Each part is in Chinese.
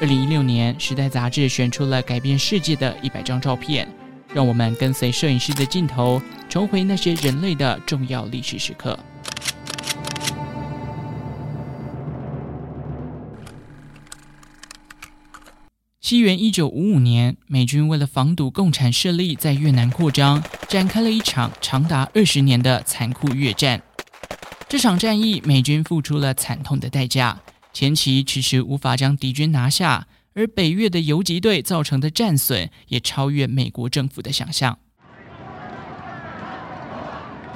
二零一六年，《时代》杂志选出了改变世界的一百张照片，让我们跟随摄影师的镜头，重回那些人类的重要历史时刻。西元一九五五年，美军为了防堵共产势力在越南扩张，展开了一场长达二十年的残酷越战。这场战役，美军付出了惨痛的代价。前期迟迟无法将敌军拿下，而北越的游击队造成的战损也超越美国政府的想象。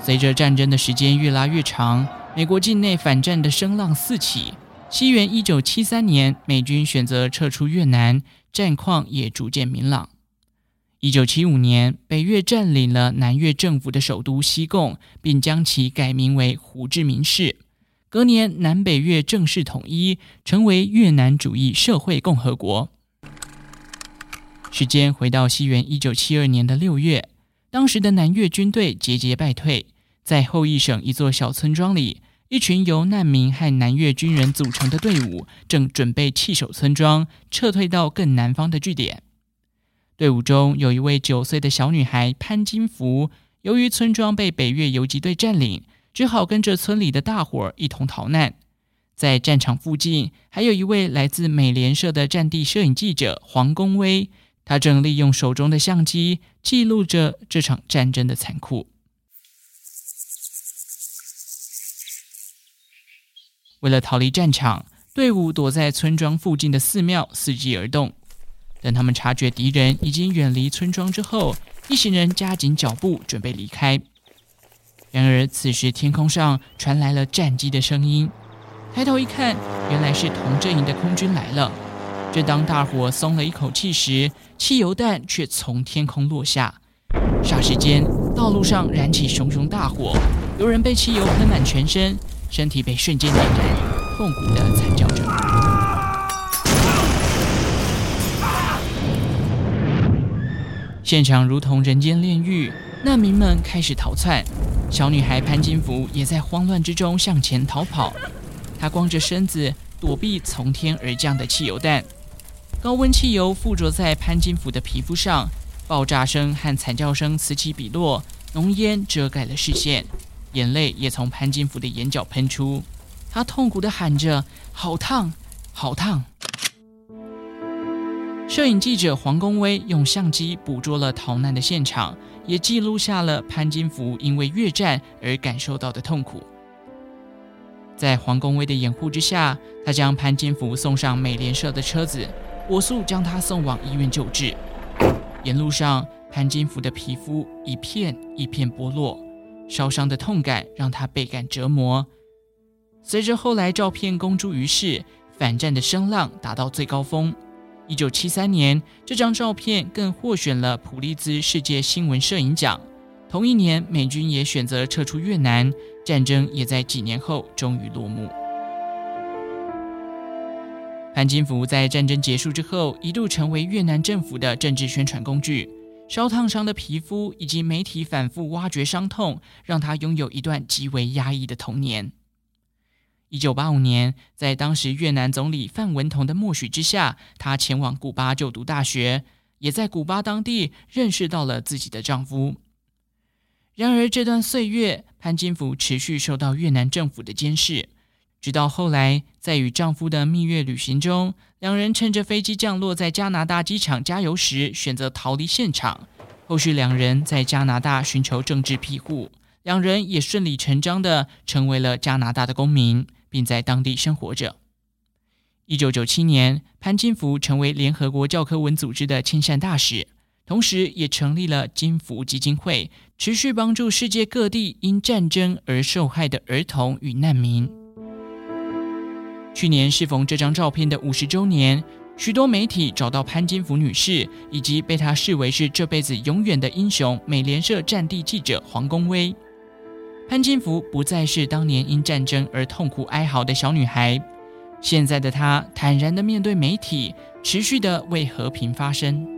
随着战争的时间越拉越长，美国境内反战的声浪四起。西元一九七三年，美军选择撤出越南，战况也逐渐明朗。一九七五年，北越占领了南越政府的首都西贡，并将其改名为胡志明市。隔年，南北越正式统一，成为越南主义社会共和国。时间回到西元一九七二年的六月，当时的南越军队节节败退，在后裔省一座小村庄里，一群由难民和南越军人组成的队伍正准备弃守村庄，撤退到更南方的据点。队伍中有一位九岁的小女孩潘金福，由于村庄被北越游击队占领。只好跟着村里的大伙儿一同逃难。在战场附近，还有一位来自美联社的战地摄影记者黄公威，他正利用手中的相机记录着这场战争的残酷。为了逃离战场，队伍躲在村庄附近的寺庙伺机而动。等他们察觉敌人已经远离村庄之后，一行人加紧脚步，准备离开。然而，此时天空上传来了战机的声音。抬头一看，原来是同阵营的空军来了。正当大伙松了一口气时，汽油弹却从天空落下。霎时间，道路上燃起熊熊大火，有人被汽油喷满全身，身体被瞬间点燃，痛苦地惨叫着。现场如同人间炼狱，难民们开始逃窜。小女孩潘金福也在慌乱之中向前逃跑，她光着身子躲避从天而降的汽油弹，高温汽油附着在潘金福的皮肤上，爆炸声和惨叫声此起彼落，浓烟遮盖了视线，眼泪也从潘金福的眼角喷出，她痛苦地喊着：“好烫，好烫！”摄影记者黄公威用相机捕捉了逃难的现场。也记录下了潘金福因为越战而感受到的痛苦。在黄公威的掩护之下，他将潘金福送上美联社的车子，火速将他送往医院救治。沿路上，潘金福的皮肤一片一片剥落，烧伤的痛感让他倍感折磨。随着后来照片公诸于世，反战的声浪达到最高峰。一九七三年，这张照片更获选了普利兹世界新闻摄影奖。同一年，美军也选择撤出越南，战争也在几年后终于落幕。潘金福在战争结束之后，一度成为越南政府的政治宣传工具。烧烫伤的皮肤以及媒体反复挖掘伤痛，让他拥有一段极为压抑的童年。一九八五年，在当时越南总理范文同的默许之下，她前往古巴就读大学，也在古巴当地认识到了自己的丈夫。然而，这段岁月，潘金福持续受到越南政府的监视，直到后来，在与丈夫的蜜月旅行中，两人趁着飞机降落在加拿大机场加油时，选择逃离现场。后续，两人在加拿大寻求政治庇护，两人也顺理成章地成为了加拿大的公民。并在当地生活着。一九九七年，潘金福成为联合国教科文组织的亲善大使，同时也成立了金福基金会，持续帮助世界各地因战争而受害的儿童与难民。去年适逢这张照片的五十周年，许多媒体找到潘金福女士，以及被她视为是这辈子永远的英雄——美联社战地记者黄公威。潘金福不再是当年因战争而痛苦哀嚎的小女孩，现在的她坦然地面对媒体，持续地为和平发声。